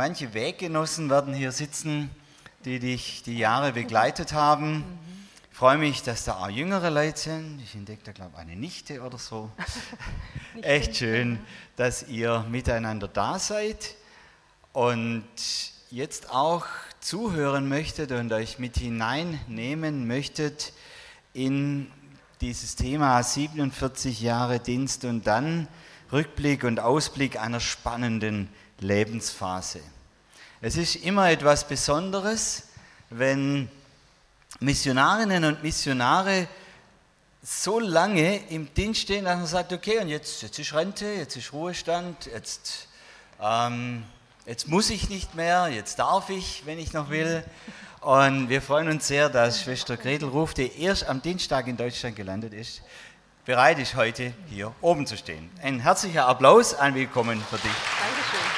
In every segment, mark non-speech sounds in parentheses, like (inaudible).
Manche Weggenossen werden hier sitzen, die dich die Jahre begleitet haben. Ich freue mich, dass da auch jüngere Leute sind. Ich entdecke da, glaube ich, eine Nichte oder so. (laughs) Echt schön, dass ihr miteinander da seid und jetzt auch zuhören möchtet und euch mit hineinnehmen möchtet in dieses Thema 47 Jahre Dienst und dann Rückblick und Ausblick einer spannenden Lebensphase. Es ist immer etwas Besonderes, wenn Missionarinnen und Missionare so lange im Dienst stehen, dass man sagt, okay, und jetzt, jetzt ist Rente, jetzt ist Ruhestand, jetzt, ähm, jetzt muss ich nicht mehr, jetzt darf ich, wenn ich noch will. Und wir freuen uns sehr, dass Schwester Gretel Ruf, die erst am Dienstag in Deutschland gelandet ist, bereit ist, heute hier oben zu stehen. Ein herzlicher Applaus, ein Willkommen für dich. Dankeschön.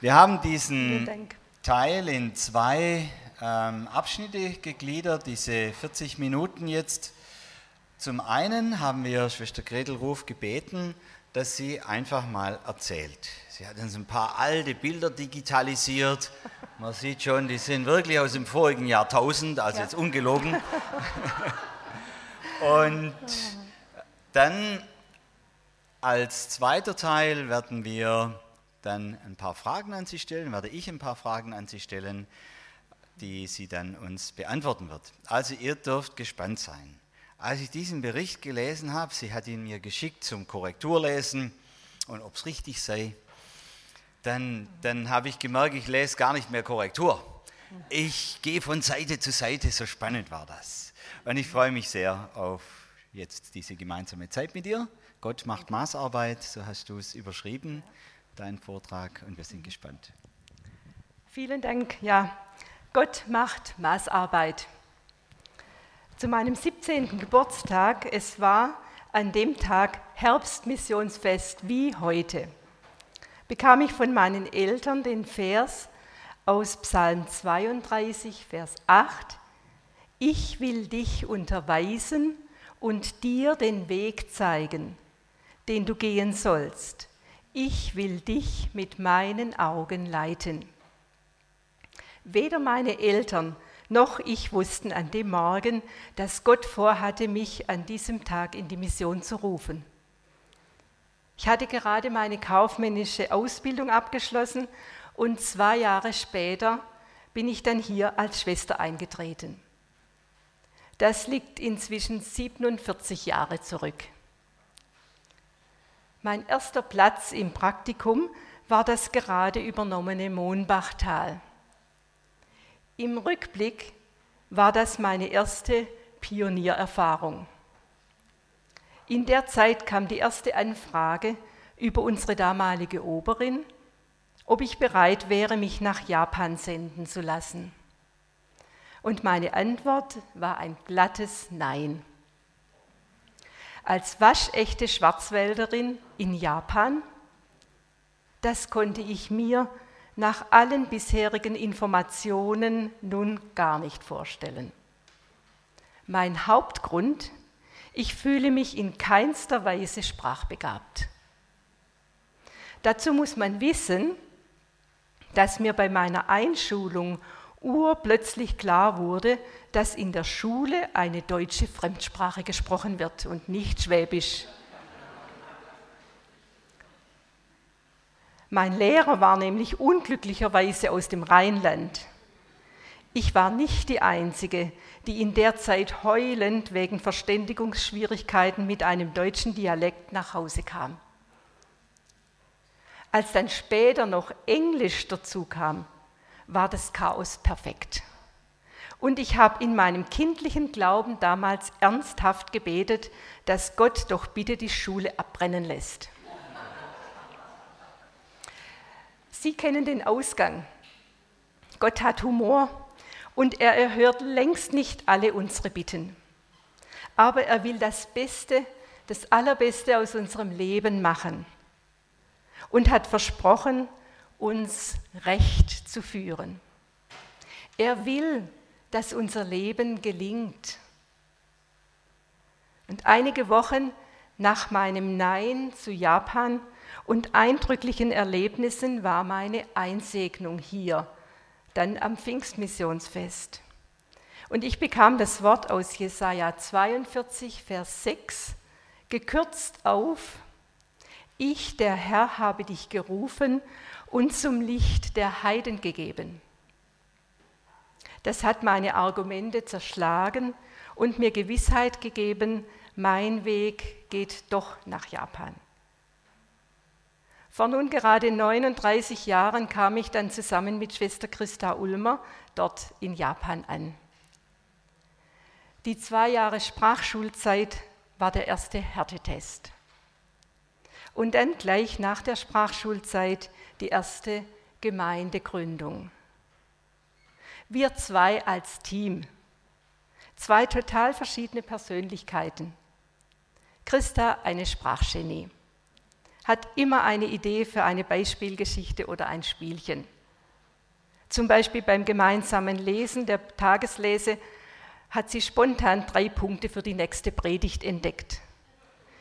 Wir haben diesen. Teil in zwei ähm, Abschnitte gegliedert, diese 40 Minuten jetzt. Zum einen haben wir Schwester Gretel Ruf gebeten, dass sie einfach mal erzählt. Sie hat uns ein paar alte Bilder digitalisiert. Man sieht schon, die sind wirklich aus dem vorigen Jahrtausend, also Ja. jetzt ungelogen. (laughs) Und dann als zweiter Teil werden wir dann ein paar Fragen an Sie stellen, werde ich ein paar Fragen an Sie stellen, die sie dann uns beantworten wird. Also ihr dürft gespannt sein. Als ich diesen Bericht gelesen habe, sie hat ihn mir geschickt zum Korrekturlesen und ob es richtig sei, dann, dann habe ich gemerkt, ich lese gar nicht mehr Korrektur. Ich gehe von Seite zu Seite, so spannend war das. Und ich freue mich sehr auf jetzt diese gemeinsame Zeit mit dir. Gott macht Maßarbeit, so hast du es überschrieben, deinen Vortrag, und wir sind gespannt. Vielen Dank. Ja, Gott macht Maßarbeit. Zu meinem 17. Geburtstag, es war an dem Tag Herbstmissionsfest wie heute, bekam ich von meinen Eltern den Vers aus Psalm 32, Vers 8. Ich will dich unterweisen und dir den Weg zeigen, den du gehen sollst. Ich will dich mit meinen Augen leiten. Weder meine Eltern noch ich wussten an dem Morgen, dass Gott vorhatte, mich an diesem Tag in die Mission zu rufen. Ich hatte gerade meine kaufmännische Ausbildung abgeschlossen und zwei Jahre später bin ich dann hier als Schwester eingetreten. Das liegt inzwischen 47 Jahre zurück. Mein erster Platz im Praktikum war das gerade übernommene Mohnbachtal. Im Rückblick war das meine erste Pioniererfahrung. In der Zeit kam die erste Anfrage über unsere damalige Oberin, ob ich bereit wäre, mich nach Japan senden zu lassen. Und meine Antwort war ein glattes Nein. Als waschechte Schwarzwälderin in Japan, das konnte ich mir nach allen bisherigen Informationen nun gar nicht vorstellen. Mein Hauptgrund, ich fühle mich in keinster Weise sprachbegabt. Dazu muss man wissen, dass mir bei meiner Einschulung urplötzlich klar wurde, dass in der Schule eine deutsche Fremdsprache gesprochen wird und nicht Schwäbisch. Mein Lehrer war nämlich unglücklicherweise aus dem Rheinland. Ich war nicht die Einzige, die in der Zeit heulend wegen Verständigungsschwierigkeiten mit einem deutschen Dialekt nach Hause kam. Als dann später noch Englisch dazu kam, war das Chaos perfekt. Und ich habe in meinem kindlichen Glauben damals ernsthaft gebetet, dass Gott doch bitte die Schule abbrennen lässt. Sie kennen den Ausgang. Gott hat Humor und er erhört längst nicht alle unsere Bitten. Aber er will das Beste, das Allerbeste aus unserem Leben machen und hat versprochen, uns recht zu führen. Er will, dass unser Leben gelingt. Und einige Wochen nach meinem Nein zu Japan und eindrücklichen Erlebnissen war meine Einsegnung hier, dann am Pfingstmissionsfest. Und ich bekam das Wort aus Jesaja 42, Vers 6, gekürzt auf: Ich, der Herr, habe dich gerufen und zum Licht der Heiden gegeben. Das hat meine Argumente zerschlagen und mir Gewissheit gegeben, mein Weg geht doch nach Japan. Vor nun gerade 39 Jahren kam ich dann zusammen mit Schwester Christa Ulmer dort in Japan an. Die zwei Jahre Sprachschulzeit war der erste Härtetest. Und dann gleich nach der Sprachschulzeit die erste Gemeindegründung. Wir zwei als Team, zwei total verschiedene Persönlichkeiten. Christa, eine Sprachgenie, hat immer eine Idee für eine Beispielgeschichte oder ein Spielchen. Zum Beispiel beim gemeinsamen Lesen der Tageslese hat sie spontan drei Punkte für die nächste Predigt entdeckt.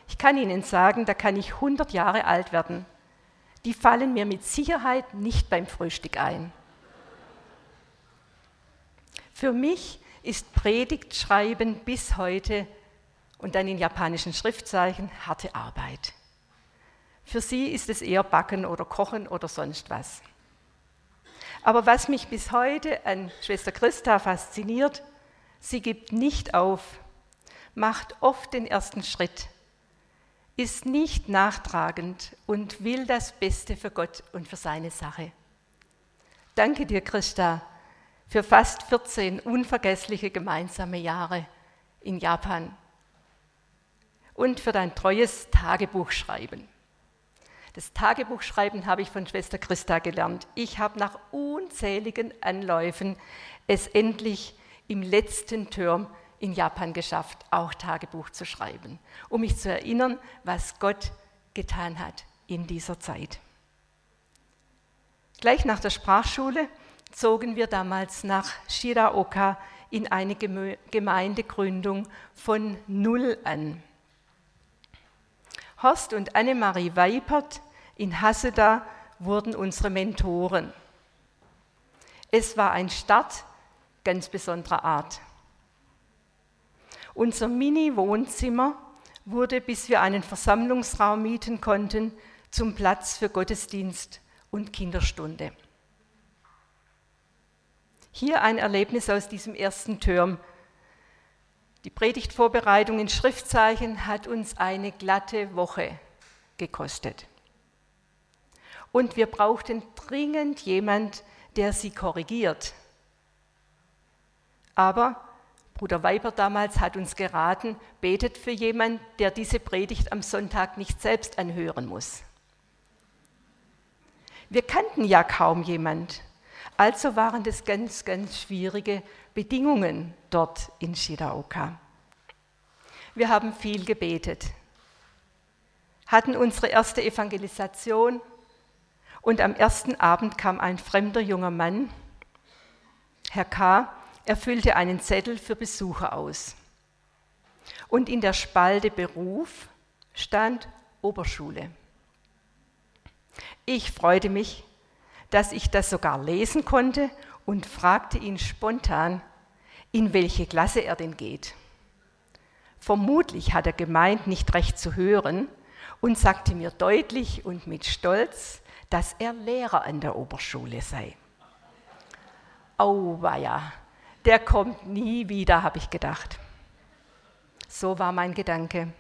Ich kann Ihnen sagen, da kann ich 100 Jahre alt werden. Die fallen mir mit Sicherheit nicht beim Frühstück ein. Für mich ist Predigtschreiben bis heute und dann in japanischen Schriftzeichen harte Arbeit. Für sie ist es eher Backen oder Kochen oder sonst was. Aber was mich bis heute an Schwester Christa fasziniert, sie gibt nicht auf, macht oft den ersten Schritt, ist nicht nachtragend und will das Beste für Gott und für seine Sache. Danke dir, Christa, für fast 14 unvergessliche gemeinsame Jahre in Japan und für dein treues Tagebuchschreiben. Das Tagebuchschreiben habe ich von Schwester Christa gelernt. Ich habe nach unzähligen Anläufen es endlich im letzten Term in Japan geschafft, auch Tagebuch zu schreiben, um mich zu erinnern, was Gott getan hat in dieser Zeit. Gleich nach der Sprachschule zogen wir damals nach Shiraoka in eine Gemeindegründung von Null an. Horst und Annemarie Weipert in Haseda wurden unsere Mentoren. Es war ein Start ganz besonderer Art. Unser Mini-Wohnzimmer wurde, bis wir einen Versammlungsraum mieten konnten, zum Platz für Gottesdienst und Kinderstunde. Hier ein Erlebnis aus diesem ersten Term. Die Predigtvorbereitung in Schriftzeichen hat uns eine glatte Woche gekostet. Und wir brauchten dringend jemand, der sie korrigiert. Aber Bruder Weiber damals hat uns geraten, betet für jemanden, der diese Predigt am Sonntag nicht selbst anhören muss. Wir kannten ja kaum jemand. Also waren das ganz, ganz schwierige Bedingungen dort in Shiraoka. Wir haben viel gebetet, hatten unsere erste Evangelisation und am ersten Abend kam ein fremder junger Mann, Herr K., er füllte einen Zettel für Besucher aus. Und in der Spalte Beruf stand Oberschule. Ich freute mich, dass ich das sogar lesen konnte und fragte ihn spontan, in welche Klasse er denn geht. Vermutlich hat er gemeint, nicht recht zu hören und sagte mir deutlich und mit Stolz, dass er Lehrer an der Oberschule sei. Auweia, der kommt nie wieder, habe ich gedacht. So war mein Gedanke.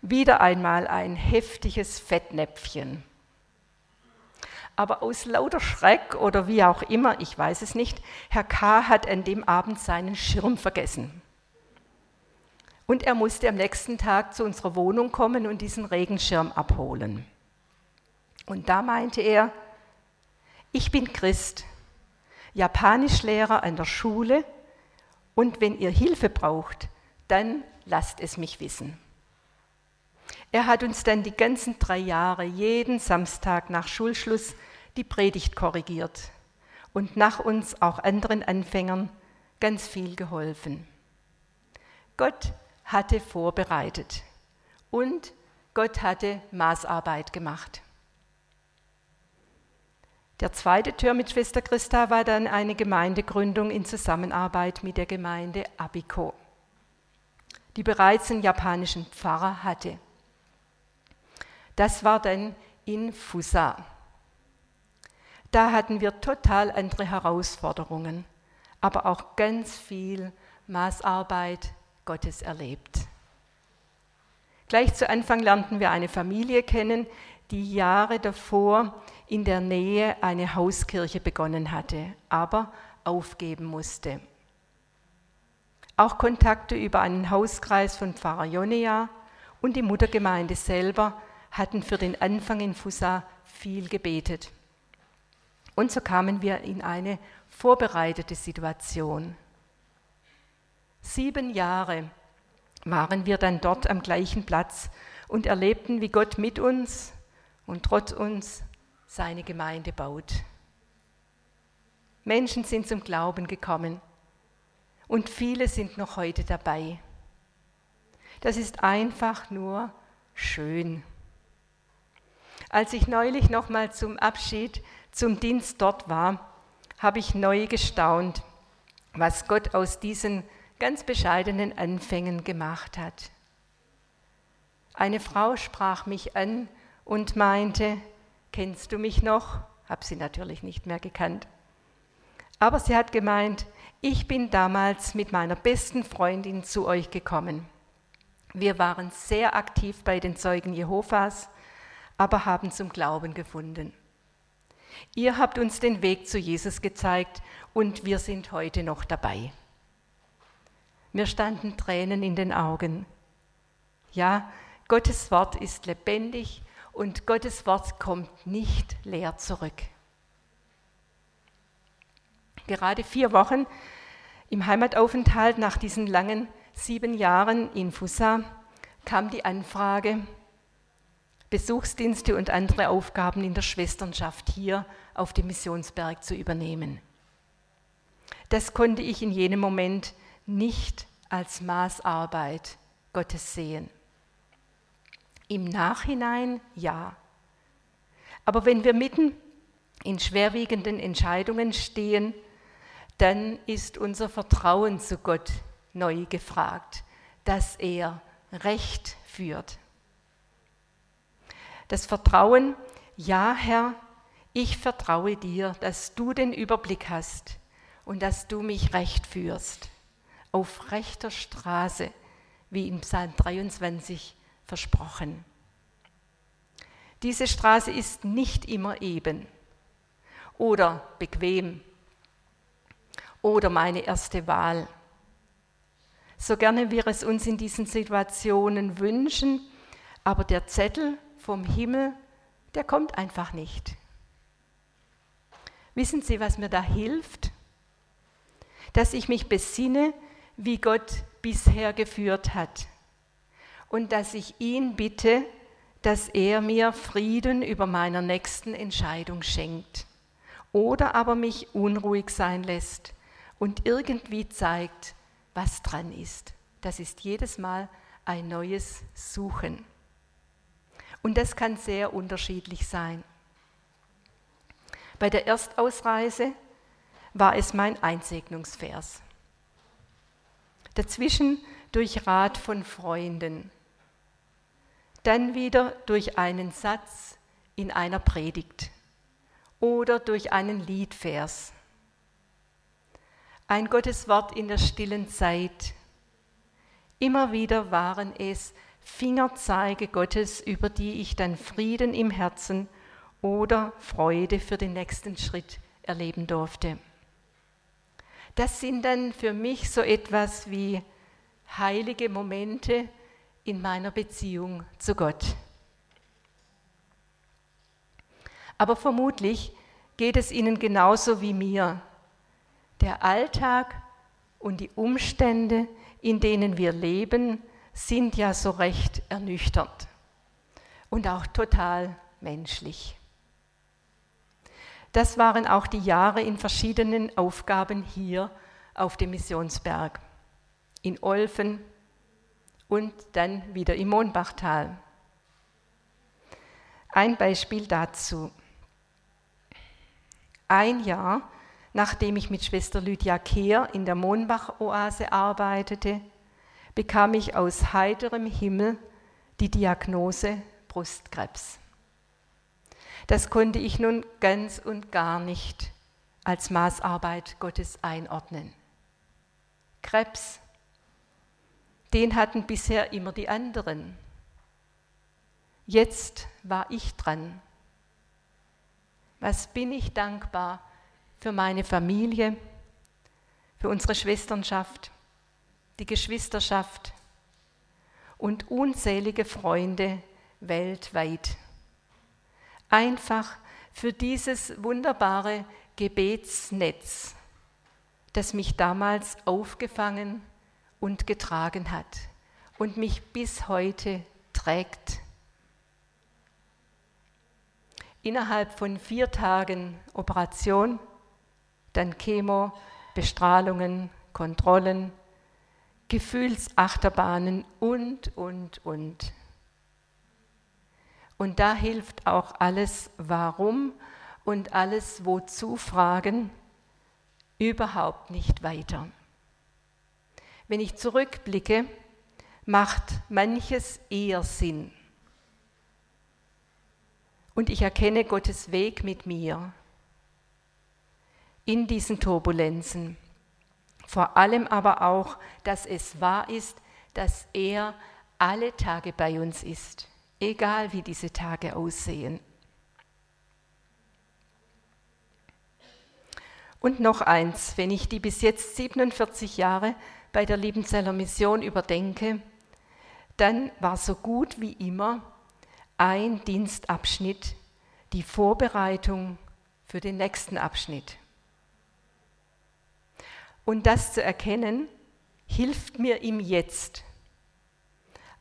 Wieder einmal ein heftiges Fettnäpfchen. Aber aus lauter Schreck oder wie auch immer, ich weiß es nicht, Herr K. hat an dem Abend seinen Schirm vergessen. Und er musste am nächsten Tag zu unserer Wohnung kommen und diesen Regenschirm abholen. Und da meinte er, ich bin Christ, Japanischlehrer an der Schule und wenn ihr Hilfe braucht, dann lasst es mich wissen. Er hat uns dann die ganzen drei Jahre jeden Samstag nach Schulschluss die Predigt korrigiert und nach uns auch anderen Anfängern ganz viel geholfen. Gott hatte vorbereitet und Gott hatte Maßarbeit gemacht. Der zweite Tür mit Schwester Christa war dann eine Gemeindegründung in Zusammenarbeit mit der Gemeinde Abiko, die bereits einen japanischen Pfarrer hatte. Das war dann in Fusa. Da hatten wir total andere Herausforderungen, aber auch ganz viel Maßarbeit Gottes erlebt. Gleich zu Anfang lernten wir eine Familie kennen, die Jahre davor in der Nähe eine Hauskirche begonnen hatte, aber aufgeben musste. Auch Kontakte über einen Hauskreis von Pfarrer Jonia und die Muttergemeinde selber hatten für den Anfang in Fusa viel gebetet. Und so kamen wir in eine vorbereitete Situation. Sieben Jahre waren wir dann dort am gleichen Platz und erlebten, wie Gott mit uns und trotz uns seine Gemeinde baut. Menschen sind zum Glauben gekommen und viele sind noch heute dabei. Das ist einfach nur schön. Als ich neulich nochmal zum Abschied zum Dienst dort war, habe ich neu gestaunt, was Gott aus diesen ganz bescheidenen Anfängen gemacht hat. Eine Frau sprach mich an und meinte, kennst du mich noch? Hab sie natürlich nicht mehr gekannt. Aber sie hat gemeint, ich bin damals mit meiner besten Freundin zu euch gekommen. Wir waren sehr aktiv bei den Zeugen Jehovas, aber haben zum Glauben gefunden. Ihr habt uns den Weg zu Jesus gezeigt und wir sind heute noch dabei. Mir standen Tränen in den Augen. Ja, Gottes Wort ist lebendig und Gottes Wort kommt nicht leer zurück. Gerade vier Wochen im Heimataufenthalt nach diesen langen sieben Jahren in Fusa kam die Anfrage, Besuchsdienste und andere Aufgaben in der Schwesternschaft hier auf dem Missionsberg zu übernehmen. Das konnte ich in jenem Moment nicht als Maßarbeit Gottes sehen. Im Nachhinein ja. Aber wenn wir mitten in schwerwiegenden Entscheidungen stehen, dann ist unser Vertrauen zu Gott neu gefragt, dass er Recht führt. Das Vertrauen, ja Herr, ich vertraue dir, dass du den Überblick hast und dass du mich recht führst, auf rechter Straße, wie in Psalm 23 versprochen. Diese Straße ist nicht immer eben oder bequem oder meine erste Wahl. So gerne wir es uns in diesen Situationen wünschen, aber der Zettel vom Himmel, der kommt einfach nicht. Wissen Sie, was mir da hilft? Dass ich mich besinne, wie Gott bisher geführt hat und dass ich ihn bitte, dass er mir Frieden über meiner nächsten Entscheidung schenkt oder aber mich unruhig sein lässt und irgendwie zeigt, was dran ist. Das ist jedes Mal ein neues Suchen. Und das kann sehr unterschiedlich sein. Bei der Erstausreise war es mein Einsegnungsvers. Dazwischen durch Rat von Freunden, dann wieder durch einen Satz in einer Predigt oder durch einen Liedvers. Ein Gotteswort in der stillen Zeit. Immer wieder waren es Fingerzeige Gottes, über die ich dann Frieden im Herzen oder Freude für den nächsten Schritt erleben durfte. Das sind dann für mich so etwas wie heilige Momente in meiner Beziehung zu Gott. Aber vermutlich geht es Ihnen genauso wie mir. Der Alltag und die Umstände, in denen wir leben, sind ja so recht ernüchternd und auch total menschlich. Das waren auch die Jahre in verschiedenen Aufgaben hier auf dem Missionsberg, in Olfen und dann wieder im Mohnbachtal. Ein Beispiel dazu. Ein Jahr, nachdem ich mit Schwester Lydia Kehr in der Mohnbach-Oase arbeitete, bekam ich aus heiterem Himmel die Diagnose Brustkrebs. Das konnte ich nun ganz und gar nicht als Maßarbeit Gottes einordnen. Krebs, den hatten bisher immer die anderen. Jetzt war ich dran. Was bin ich dankbar für meine Familie, für unsere Schwesternschaft, die Geschwisterschaft und unzählige Freunde weltweit einfach für dieses wunderbare Gebetsnetz, das mich damals aufgefangen und getragen hat und mich bis heute trägt. Innerhalb von vier Tagen Operation, dann Chemo, Bestrahlungen, Kontrollen, Gefühlsachterbahnen und, und, und. Und da hilft auch alles Warum und alles Wozu Fragen überhaupt nicht weiter. Wenn ich zurückblicke, macht manches eher Sinn. Und ich erkenne Gottes Weg mit mir in diesen Turbulenzen. Vor allem aber auch, dass es wahr ist, dass er alle Tage bei uns ist egal wie diese Tage aussehen. Und noch eins, wenn ich die bis jetzt 47 Jahre bei der Liebenzeller Mission überdenke, dann war so gut wie immer ein Dienstabschnitt die Vorbereitung für den nächsten Abschnitt. Und das zu erkennen, hilft mir im Jetzt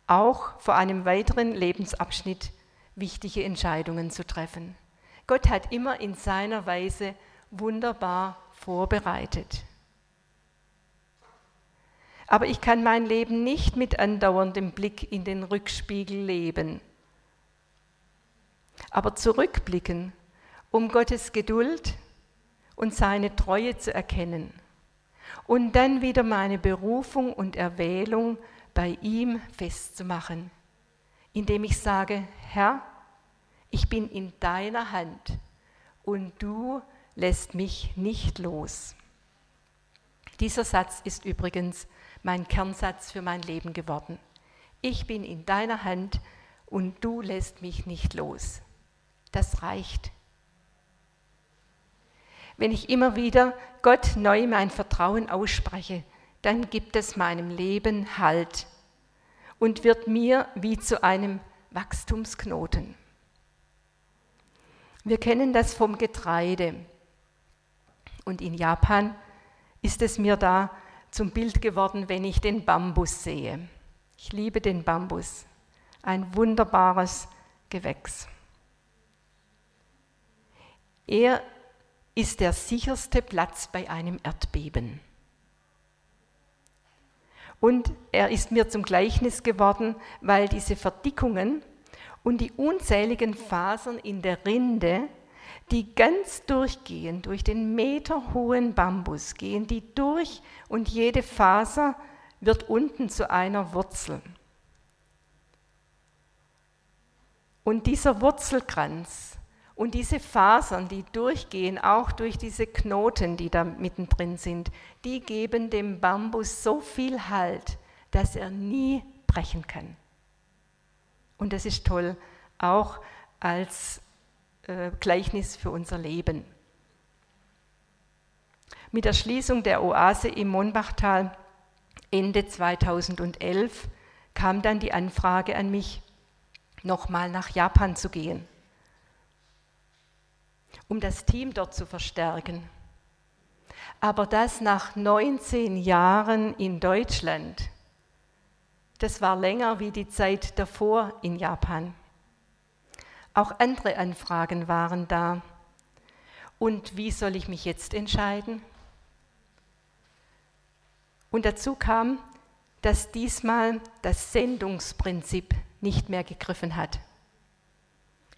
auch vor einem weiteren Lebensabschnitt wichtige Entscheidungen zu treffen. Gott hat immer in seiner Weise wunderbar vorbereitet. Aber ich kann mein Leben nicht mit andauerndem Blick in den Rückspiegel leben. Aber zurückblicken, um Gottes Geduld und seine Treue zu erkennen und dann wieder meine Berufung und Erwählung bei ihm festzumachen, indem ich sage, Herr, ich bin in deiner Hand und du lässt mich nicht los. Dieser Satz ist übrigens mein Kernsatz für mein Leben geworden. Ich bin in deiner Hand und du lässt mich nicht los. Das reicht. Wenn ich immer wieder Gott neu mein Vertrauen ausspreche, dann gibt es meinem Leben Halt und wird mir wie zu einem Wachstumsknoten. Wir kennen das vom Getreide. Und in Japan ist es mir da zum Bild geworden, wenn ich den Bambus sehe. Ich liebe den Bambus. Ein wunderbares Gewächs. Er ist der sicherste Platz bei einem Erdbeben. Und er ist mir zum Gleichnis geworden, weil diese Verdickungen und die unzähligen Fasern in der Rinde, die ganz durchgehen, durch den meterhohen Bambus gehen die durch und jede Faser wird unten zu einer Wurzel. Und dieser Wurzelkranz und diese Fasern, die durchgehen, auch durch diese Knoten, die da mittendrin sind, die geben dem Bambus so viel Halt, dass er nie brechen kann. Und das ist toll, auch als äh, Gleichnis für unser Leben. Mit der Schließung der Oase im Monbachtal Ende 2011 kam dann die Anfrage an mich, nochmal nach Japan zu gehen, um das Team dort zu verstärken. Aber das nach 19 Jahren in Deutschland, das war länger wie die Zeit davor in Japan. Auch andere Anfragen waren da. Und wie soll ich mich jetzt entscheiden? Und dazu kam, dass diesmal das Sendungsprinzip nicht mehr gegriffen hat.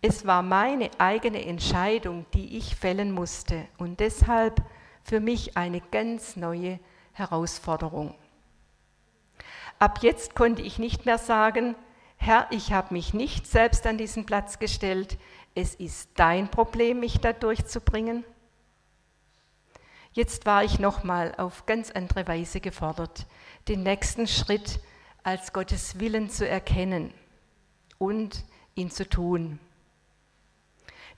Es war meine eigene Entscheidung, die ich fällen musste und deshalb für mich eine ganz neue Herausforderung. Ab jetzt konnte ich nicht mehr sagen, Herr, ich habe mich nicht selbst an diesen Platz gestellt, es ist dein Problem, mich da durchzubringen. Jetzt war ich nochmal auf ganz andere Weise gefordert, den nächsten Schritt als Gottes Willen zu erkennen und ihn zu tun.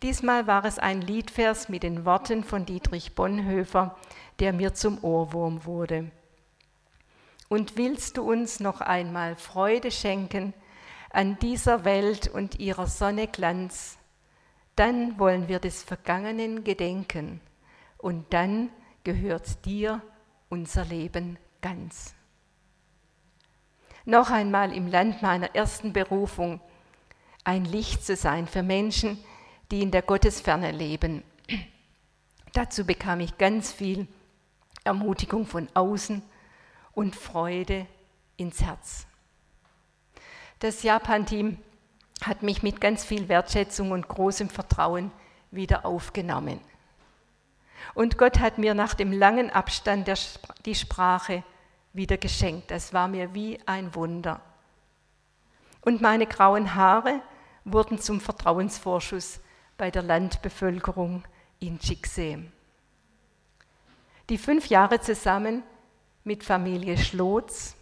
Diesmal war es ein Liedvers mit den Worten von Dietrich Bonhoeffer, der mir zum Ohrwurm wurde. Und willst du uns noch einmal Freude schenken an dieser Welt und ihrer Sonne Glanz, dann wollen wir des Vergangenen gedenken und dann gehört dir unser Leben ganz. Noch einmal im Land meiner ersten Berufung ein Licht zu sein für Menschen, die in der Gottesferne leben. Dazu bekam ich ganz viel Ermutigung von außen und Freude ins Herz. Das Japan-Team hat mich mit ganz viel Wertschätzung und großem Vertrauen wieder aufgenommen. Und Gott hat mir nach dem langen Abstand der, die Sprache wieder geschenkt. Das war mir wie ein Wunder. Und meine grauen Haare wurden zum Vertrauensvorschuss bei der Landbevölkerung in Chicksee. Die fünf Jahre zusammen mit Familie Schlotz,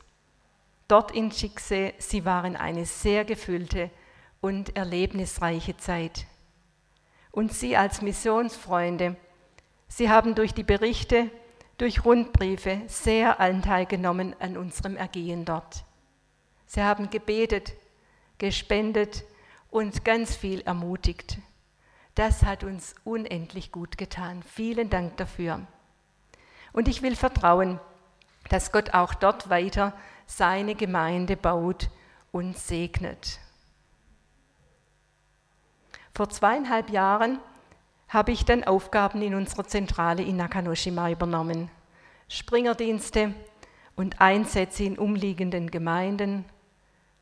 dort in Chicksee, sie waren eine sehr gefüllte und erlebnisreiche Zeit. Und Sie als Missionsfreunde, Sie haben durch die Berichte, durch Rundbriefe sehr Anteil genommen an unserem Ergehen dort. Sie haben gebetet, gespendet und ganz viel ermutigt. Das hat uns unendlich gut getan. Vielen Dank dafür. Und ich will vertrauen, dass Gott auch dort weiter seine Gemeinde baut und segnet. Vor zweieinhalb Jahren habe ich dann Aufgaben in unserer Zentrale in Nakanoshima übernommen. Springerdienste und Einsätze in umliegenden Gemeinden,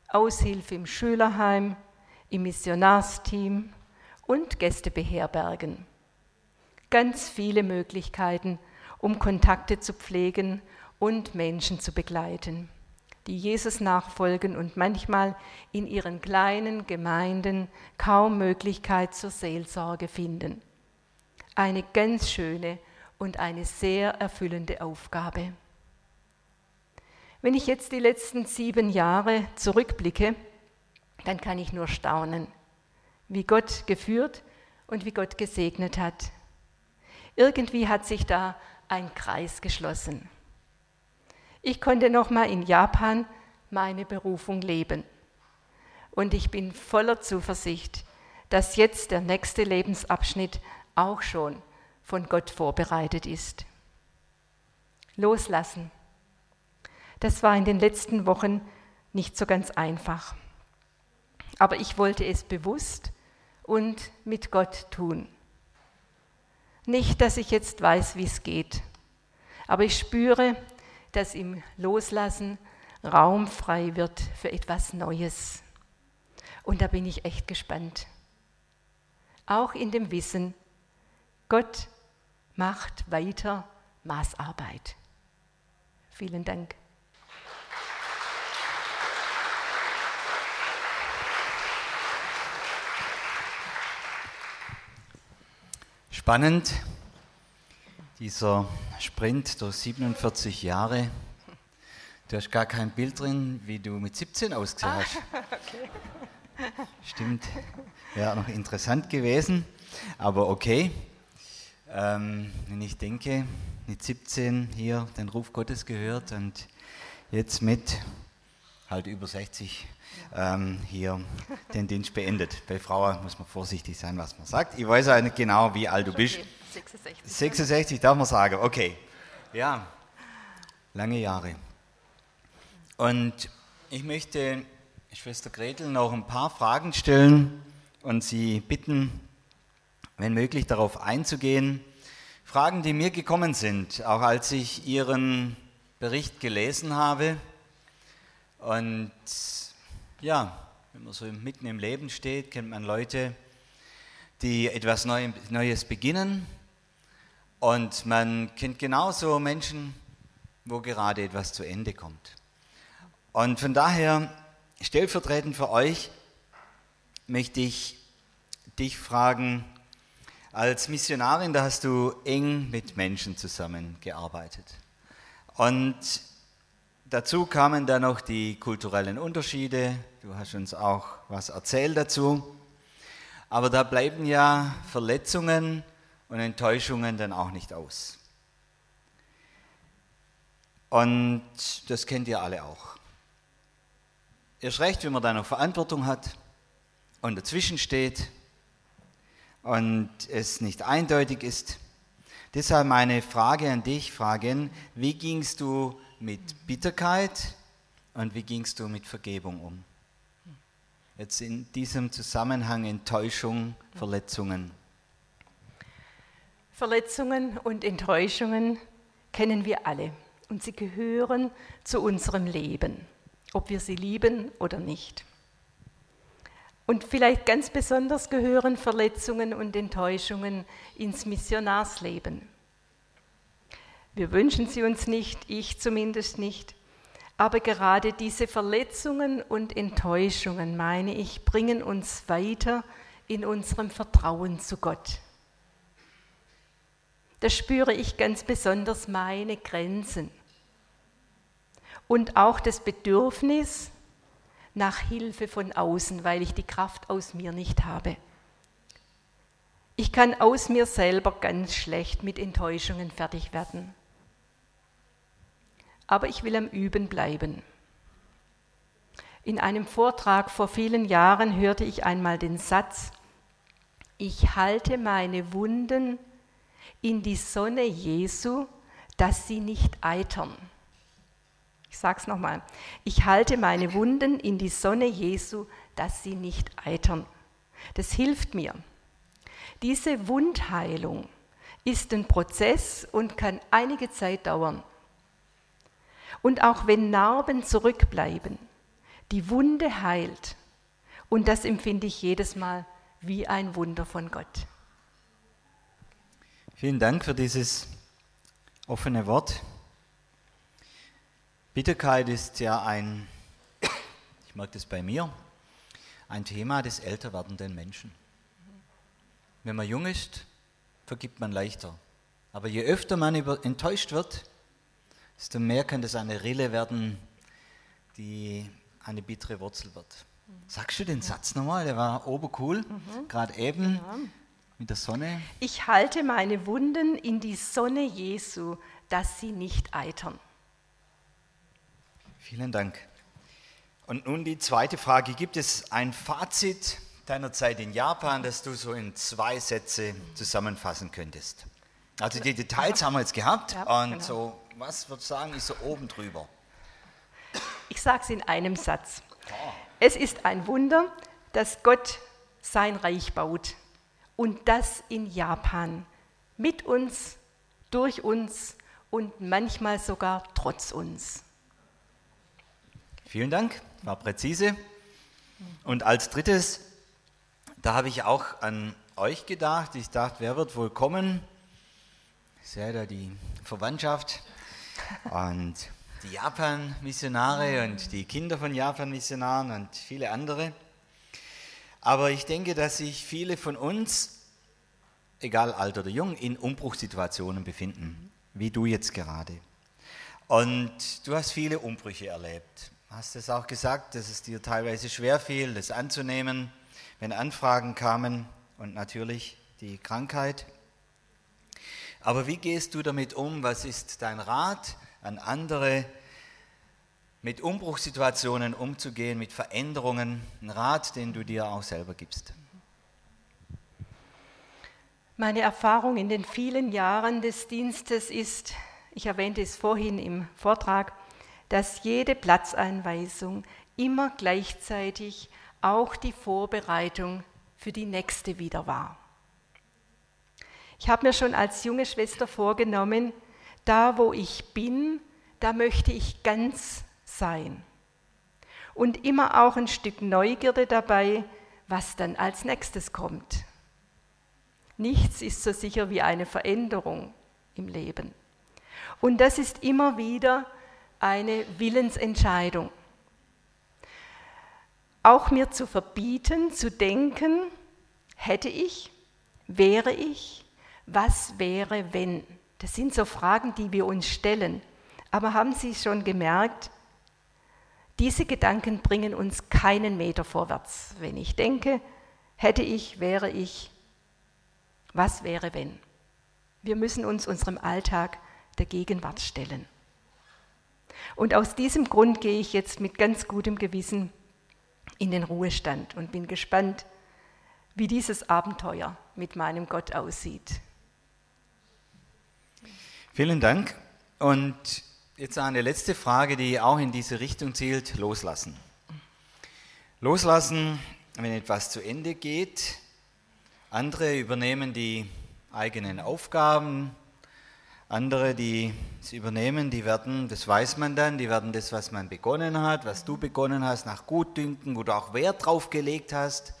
Aushilfe im Schülerheim, im Missionarsteam und Gäste beherbergen. Ganz viele Möglichkeiten, um Kontakte zu pflegen und Menschen zu begleiten, die Jesus nachfolgen und manchmal in ihren kleinen Gemeinden kaum Möglichkeit zur Seelsorge finden. Eine ganz schöne und eine sehr erfüllende Aufgabe. Wenn ich jetzt die letzten sieben Jahre zurückblicke, dann kann ich nur staunen, wie Gott geführt und wie Gott gesegnet hat. Irgendwie hat sich da ein Kreis geschlossen. Ich konnte noch mal in Japan meine Berufung leben. Und ich bin voller Zuversicht, dass jetzt der nächste Lebensabschnitt auch schon von Gott vorbereitet ist. Loslassen. Das war in den letzten Wochen nicht so ganz einfach. Aber ich wollte es bewusst und mit Gott tun. Nicht, dass ich jetzt weiß, wie es geht, aber ich spüre, dass im Loslassen Raum frei wird für etwas Neues. Und da bin ich echt gespannt. Auch in dem Wissen, Gott macht weiter Maßarbeit. Vielen Dank. Spannend, dieser Sprint durch 47 Jahre. Du hast gar kein Bild drin, wie du mit 17 ausgesehen hast. (laughs) Okay. Stimmt. Wäre noch interessant gewesen, aber okay. Ähm, wenn ich denke, mit 17 hier den Ruf Gottes gehört und jetzt mit halt über 60 ähm, hier den Dienst beendet. Bei Frauen muss man vorsichtig sein, was man sagt. Ich weiß auch nicht genau, wie alt du bist. 66. 66 darf man sagen, okay. Ja, lange Jahre. Und ich möchte Schwester Gretel noch ein paar Fragen stellen und Sie bitten, wenn möglich, darauf einzugehen. Fragen, die mir gekommen sind, auch als ich Ihren Bericht gelesen habe. Und ja, wenn man so mitten im Leben steht, kennt man Leute, die etwas Neues beginnen. Und man kennt genauso Menschen, wo gerade etwas zu Ende kommt. Und von daher, stellvertretend für euch, möchte ich dich fragen, als Missionarin, da hast du eng mit Menschen zusammengearbeitet. Und dazu kamen dann noch die kulturellen Unterschiede. Du hast uns auch was erzählt dazu. Aber da bleiben ja Verletzungen und Enttäuschungen dann auch nicht aus. Und das kennt ihr alle auch. Erst recht, wenn man da noch Verantwortung hat und dazwischen steht und es nicht eindeutig ist. Deshalb meine Frage an dich, Fragen, wie gingst du mit Bitterkeit und wie gingst du mit Vergebung um? Jetzt in diesem Zusammenhang Enttäuschung, Verletzungen. Verletzungen und Enttäuschungen kennen wir alle und sie gehören zu unserem Leben, ob wir sie lieben oder nicht. Und vielleicht ganz besonders gehören Verletzungen und Enttäuschungen ins Missionarsleben. Wir wünschen sie uns nicht, ich zumindest nicht, aber gerade diese Verletzungen und Enttäuschungen, meine ich, bringen uns weiter in unserem Vertrauen zu Gott da spüre ich ganz besonders meine Grenzen und auch das Bedürfnis nach Hilfe von außen, weil ich die Kraft aus mir nicht habe. Ich kann aus mir selber ganz schlecht mit Enttäuschungen fertig werden. Aber ich will am Üben bleiben. In einem Vortrag vor vielen Jahren hörte ich einmal den Satz, ich halte meine Wunden in die Sonne Jesu, dass sie nicht eitern. Ich sage es nochmal. Ich halte meine Wunden in die Sonne Jesu, dass sie nicht eitern. Das hilft mir. Diese Wundheilung ist ein Prozess und kann einige Zeit dauern. Und auch wenn Narben zurückbleiben, die Wunde heilt. Und das empfinde ich jedes Mal wie ein Wunder von Gott. Vielen Dank für dieses offene Wort. Bitterkeit ist ja ein, ich merke das bei mir, ein Thema des älter werdenden Menschen. Wenn man jung ist, vergibt man leichter. Aber je öfter man enttäuscht wird, desto mehr kann das eine Rille werden, die eine bittere Wurzel wird. Sagst du den Satz nochmal? Der war obercool, mhm. gerade eben. Ja mit der Sonne? Ich halte meine Wunden in die Sonne Jesu, dass sie nicht eitern. Vielen Dank. Und nun die zweite Frage. Gibt es ein Fazit deiner Zeit in Japan, das du so in zwei Sätze zusammenfassen könntest? Also die Details haben wir jetzt gehabt ja, und genau. so, was würdest du sagen, ist so oben drüber? Ich sage es in einem Satz. Oh. Es ist ein Wunder, dass Gott sein Reich baut und das in Japan. Mit uns, durch uns und manchmal sogar trotz uns. Vielen Dank, war präzise. Und als drittes, da habe ich auch an euch gedacht. Ich dachte, wer wird wohl kommen? Ich sehe da die Verwandtschaft und die Japan-Missionare und die Kinder von Japan-Missionaren und viele andere. Aber ich denke, dass sich viele von uns, egal alt oder jung, in Umbruchssituationen befinden, wie du jetzt gerade. Und du hast viele Umbrüche erlebt. hast es auch gesagt, dass es dir teilweise schwer fiel, das anzunehmen, wenn Anfragen kamen und natürlich die Krankheit. Aber wie gehst du damit um? Was ist dein Rat an andere, mit Umbruchssituationen umzugehen, mit Veränderungen? Ein Rat, den du dir auch selber gibst. Meine Erfahrung in den vielen Jahren des Dienstes ist, ich erwähnte es vorhin im Vortrag, dass jede Platzeinweisung immer gleichzeitig auch die Vorbereitung für die nächste wieder war. Ich habe mir schon als junge Schwester vorgenommen, da wo ich bin, da möchte ich ganz sein. Und immer auch ein Stück Neugierde dabei, was dann als nächstes kommt. Nichts ist so sicher wie eine Veränderung im Leben. Und das ist immer wieder eine Willensentscheidung. Auch mir zu verbieten, zu denken, hätte ich, wäre ich, was wäre, wenn? Das sind so Fragen, die wir uns stellen. Aber haben Sie schon gemerkt, diese Gedanken bringen uns keinen Meter vorwärts. Wenn ich denke, hätte ich, wäre ich, was wäre wenn? Wir müssen uns unserem Alltag der Gegenwart stellen. Und aus diesem Grund gehe ich jetzt mit ganz gutem Gewissen in den Ruhestand und bin gespannt, wie dieses Abenteuer mit meinem Gott aussieht. Vielen Dank. Und jetzt eine letzte Frage, die auch in diese Richtung zielt, loslassen. Loslassen, wenn etwas zu Ende geht, andere übernehmen die eigenen Aufgaben. Andere, die es übernehmen, die werden, das weiß man dann, die werden das, was man begonnen hat, was du begonnen hast, nach Gutdünken, wo du auch Wert drauf gelegt hast,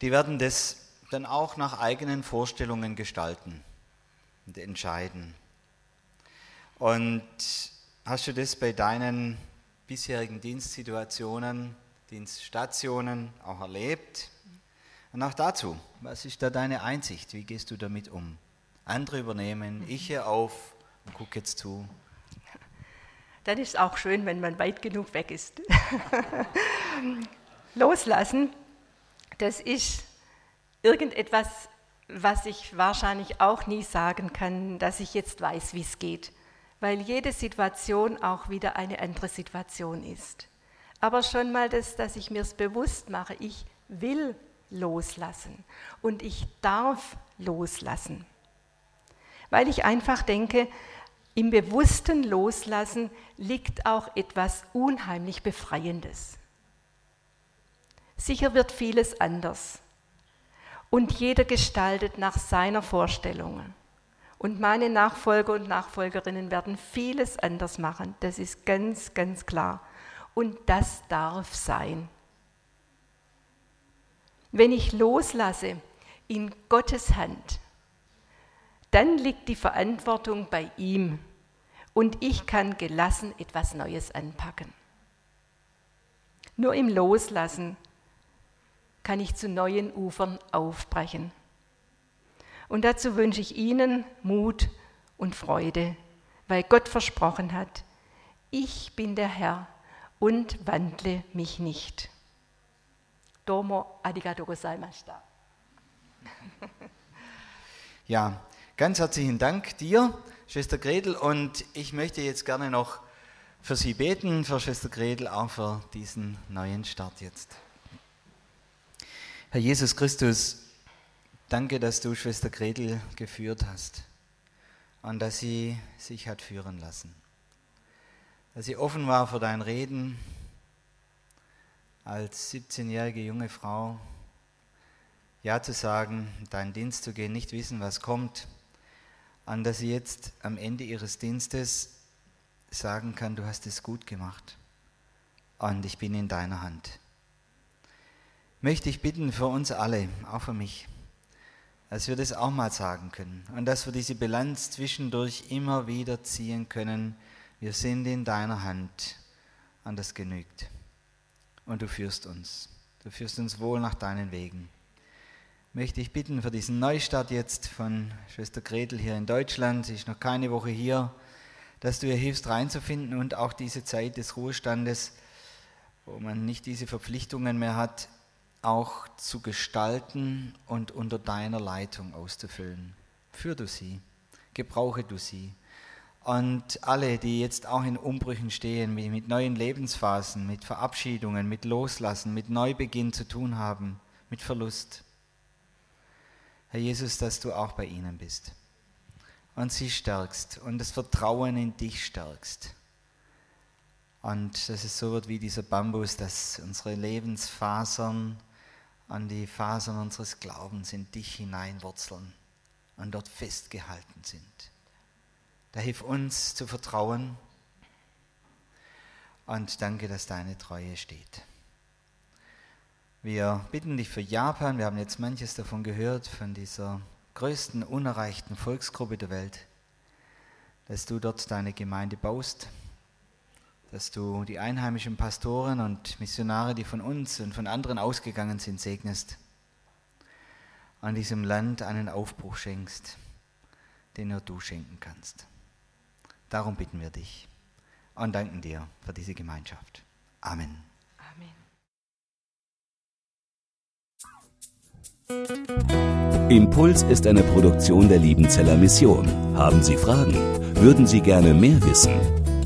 die werden das dann auch nach eigenen Vorstellungen gestalten und entscheiden. Und hast du das bei deinen bisherigen Dienstsituationen, Dienststationen auch erlebt? Und auch dazu, was ist da deine Einsicht? Wie gehst du damit um? Andere übernehmen, ich hier auf und gucke jetzt zu. Dann ist es auch schön, wenn man weit genug weg ist. (laughs) Loslassen, das ist irgendetwas, was ich wahrscheinlich auch nie sagen kann, dass ich jetzt weiß, wie es geht, weil jede Situation auch wieder eine andere Situation ist. Aber schon mal das, dass ich mir es bewusst mache, ich will loslassen. Und ich darf loslassen. Weil ich einfach denke, im bewussten Loslassen liegt auch etwas unheimlich Befreiendes. Sicher wird vieles anders. Und jeder gestaltet nach seiner Vorstellung. Und meine Nachfolger und Nachfolgerinnen werden vieles anders machen. Das ist ganz, ganz klar. Und das darf sein. Wenn ich loslasse in Gottes Hand, dann liegt die Verantwortung bei ihm und ich kann gelassen etwas Neues anpacken. Nur im Loslassen kann ich zu neuen Ufern aufbrechen. Und dazu wünsche ich Ihnen Mut und Freude, weil Gott versprochen hat, ich bin der Herr und wandle mich nicht. Domo arigato gozaimashita. (laughs) Ja, ganz herzlichen Dank dir, Schwester Gretel. Und ich möchte jetzt gerne noch für Sie beten, für Schwester Gretel, auch für diesen neuen Start jetzt. Herr Jesus Christus, danke, dass du Schwester Gretel geführt hast und dass sie sich hat führen lassen. Dass sie offen war für dein Reden, als 17-jährige junge Frau Ja zu sagen, deinen Dienst zu gehen, nicht wissen, was kommt, an dass sie jetzt am Ende ihres Dienstes sagen kann, du hast es gut gemacht und ich bin in deiner Hand. Möchte ich bitten für uns alle, auch für mich, dass wir das auch mal sagen können und dass wir diese Bilanz zwischendurch immer wieder ziehen können. Wir sind in deiner Hand und das genügt und du führst uns. Du führst uns wohl nach deinen Wegen. Möchte ich bitten für diesen Neustart jetzt von Schwester Gretel hier in Deutschland, sie ist noch keine Woche hier, dass du ihr hilfst reinzufinden und auch diese Zeit des Ruhestandes wo man nicht diese Verpflichtungen mehr hat, auch zu gestalten und unter deiner Leitung auszufüllen. Führ du sie, gebrauche du sie. Und alle, die jetzt auch in Umbrüchen stehen, mit neuen Lebensphasen, mit Verabschiedungen, mit Loslassen, mit Neubeginn zu tun haben, mit Verlust. Herr Jesus, dass du auch bei ihnen bist und sie stärkst und das Vertrauen in dich stärkst. Und dass es so wird wie dieser Bambus, dass unsere Lebensfasern an die Fasern unseres Glaubens in dich hineinwurzeln und dort festgehalten sind. Da hilf uns zu vertrauen und danke, dass deine Treue steht. Wir bitten dich für Japan, wir haben jetzt manches davon gehört, von dieser größten unerreichten Volksgruppe der Welt, dass du dort deine Gemeinde baust, dass du die einheimischen Pastoren und Missionare, die von uns und von anderen ausgegangen sind, segnest, an diesem Land einen Aufbruch schenkst, den nur du schenken kannst. Darum bitten wir dich und danken dir für diese Gemeinschaft. Amen. Amen. Impuls ist eine Produktion der Liebenzeller Mission. Haben Sie Fragen? Würden Sie gerne mehr wissen?